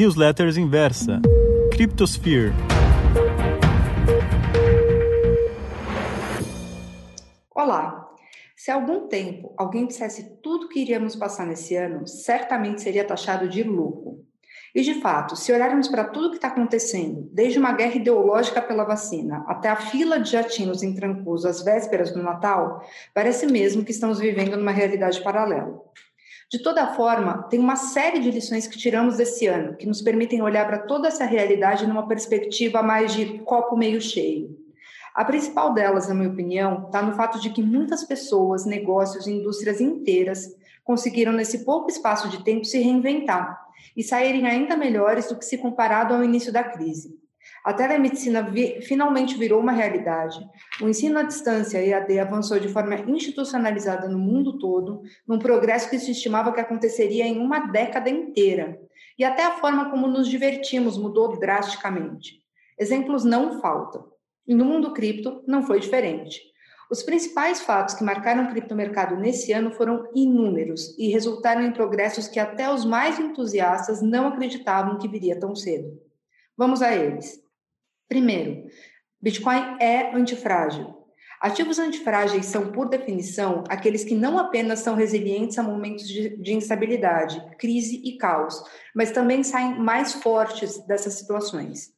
Newsletters Inversa, Cryptosphere. Olá! Se há algum tempo alguém dissesse tudo que iríamos passar nesse ano, certamente seria taxado de louco. E, de fato, se olharmos para tudo que está acontecendo, desde uma guerra ideológica pela vacina até a fila de jatinos em Trancoso às vésperas do Natal, parece mesmo que estamos vivendo numa realidade paralela. De toda forma, tem uma série de lições que tiramos desse ano, que nos permitem olhar para toda essa realidade numa perspectiva mais de copo meio cheio. A principal delas, na minha opinião, está no fato de que muitas pessoas, negócios e indústrias inteiras conseguiram, nesse pouco espaço de tempo, se reinventar e saírem ainda melhores do que se comparado ao início da crise. A telemedicina vi finalmente virou uma realidade. O ensino à distância EAD avançou de forma institucionalizada no mundo todo, num progresso que se estimava que aconteceria em uma década inteira. E até a forma como nos divertimos mudou drasticamente. Exemplos não faltam. E no mundo cripto não foi diferente. Os principais fatos que marcaram o criptomercado nesse ano foram inúmeros e resultaram em progressos que até os mais entusiastas não acreditavam que viria tão cedo. Vamos a eles. Primeiro, Bitcoin é antifrágil. Ativos antifrágeis são, por definição, aqueles que não apenas são resilientes a momentos de, de, instabilidade, crise e caos, mas também saem mais fortes dessas situações.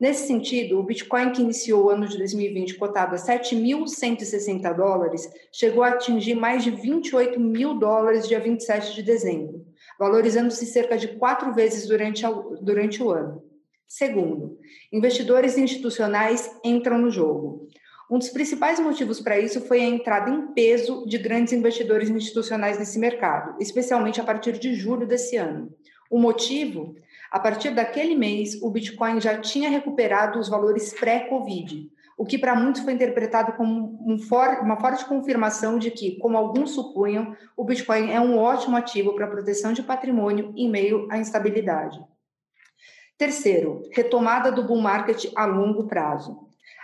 Nesse sentido, o Bitcoin, que iniciou o ano de 2020 cotado a 7.160 dólares, chegou a atingir mais de 28 mil dólares dia 27 de dezembro, valorizando-se cerca de quatro vezes durante, a, durante o ano. Segundo, investidores institucionais entram no jogo. Um dos principais motivos para isso foi a entrada em peso de grandes investidores institucionais nesse mercado, especialmente a partir de julho desse ano. O motivo a partir daquele mês, o Bitcoin já tinha recuperado os valores pré-Covid, o que para muitos foi interpretado como um for uma forte confirmação de que, como alguns supunham, o Bitcoin é um ótimo ativo para proteção de patrimônio em meio à instabilidade. Terceiro, retomada do bull market a longo prazo.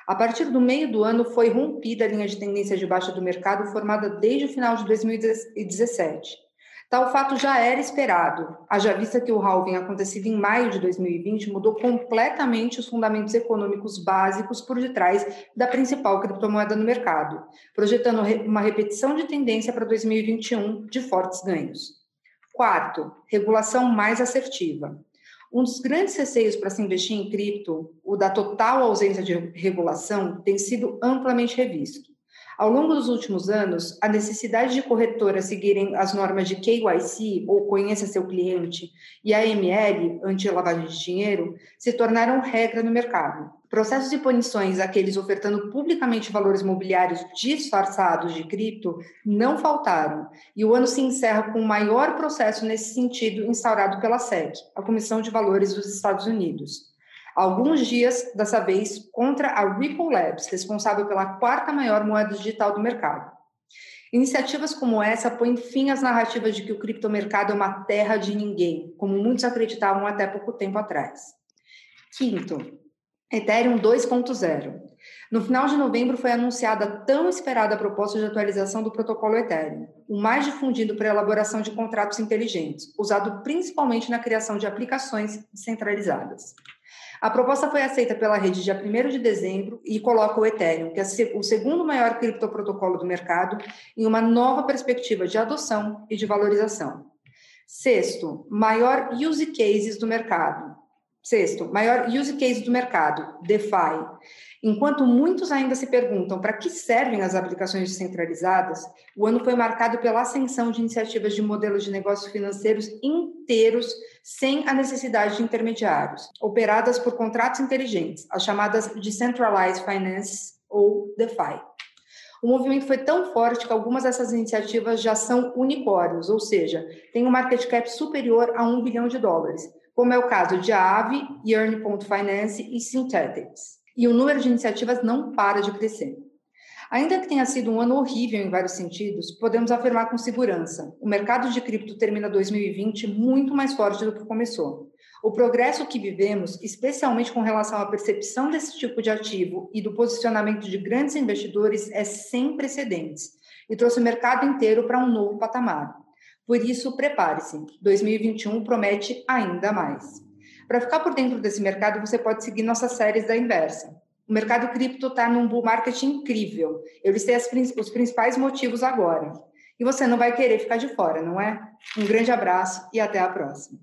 A partir do meio do ano foi rompida a linha de tendência de baixa do mercado formada desde o final de 2017. Tal fato já era esperado, haja vista que o halving acontecido em maio de 2020 mudou completamente os fundamentos econômicos básicos por detrás da principal criptomoeda no mercado, projetando uma repetição de tendência para 2021 de fortes ganhos. Quarto, regulação mais assertiva. Um dos grandes receios para se investir em cripto, o da total ausência de regulação, tem sido amplamente revisto. Ao longo dos últimos anos, a necessidade de corretoras seguirem as normas de KYC, ou Conheça Seu Cliente, e AML, anti-lavagem de dinheiro, se tornaram regra no mercado. Processos e punições àqueles ofertando publicamente valores imobiliários disfarçados de cripto não faltaram, e o ano se encerra com o maior processo nesse sentido instaurado pela SEC, a Comissão de Valores dos Estados Unidos alguns dias, dessa vez, contra a Ripple Labs, responsável pela quarta maior moeda digital do mercado. Iniciativas como essa põem fim às narrativas de que o criptomercado é uma terra de ninguém, como muitos acreditavam até pouco tempo atrás. Quinto, Ethereum 2.0. No final de novembro foi anunciada a tão esperada proposta de atualização do protocolo Ethereum, o mais difundido para a elaboração de contratos inteligentes, usado principalmente na criação de aplicações descentralizadas. A proposta foi aceita pela rede dia 1 de dezembro e coloca o Ethereum, que é o segundo maior criptoprotocolo do mercado, em uma nova perspectiva de adoção e de valorização. Sexto, maior use cases do mercado. Sexto, maior use case do mercado, DeFi. Enquanto muitos ainda se perguntam para que servem as aplicações descentralizadas, o ano foi marcado pela ascensão de iniciativas de modelos de negócios financeiros inteiros sem a necessidade de intermediários, operadas por contratos inteligentes, as chamadas Decentralized Finance ou DeFi. O movimento foi tão forte que algumas dessas iniciativas já são unicórnios, ou seja, têm um market cap superior a um bilhão de dólares, como é o caso de Aave, Yearn.finance e Synthetics e o número de iniciativas não para de crescer. Ainda que tenha sido um ano horrível em vários sentidos, podemos afirmar com segurança: o mercado de cripto termina 2020 muito mais forte do que começou. O progresso que vivemos, especialmente com relação à percepção desse tipo de ativo e do posicionamento de grandes investidores, é sem precedentes e trouxe o mercado inteiro para um novo patamar. Por isso, prepare-se: 2021 promete ainda mais. Para ficar por dentro desse mercado, você pode seguir nossas séries da Inversa. O mercado cripto está num bull market incrível. Eu listei as, os principais motivos agora. E você não vai querer ficar de fora, não é? Um grande abraço e até a próxima.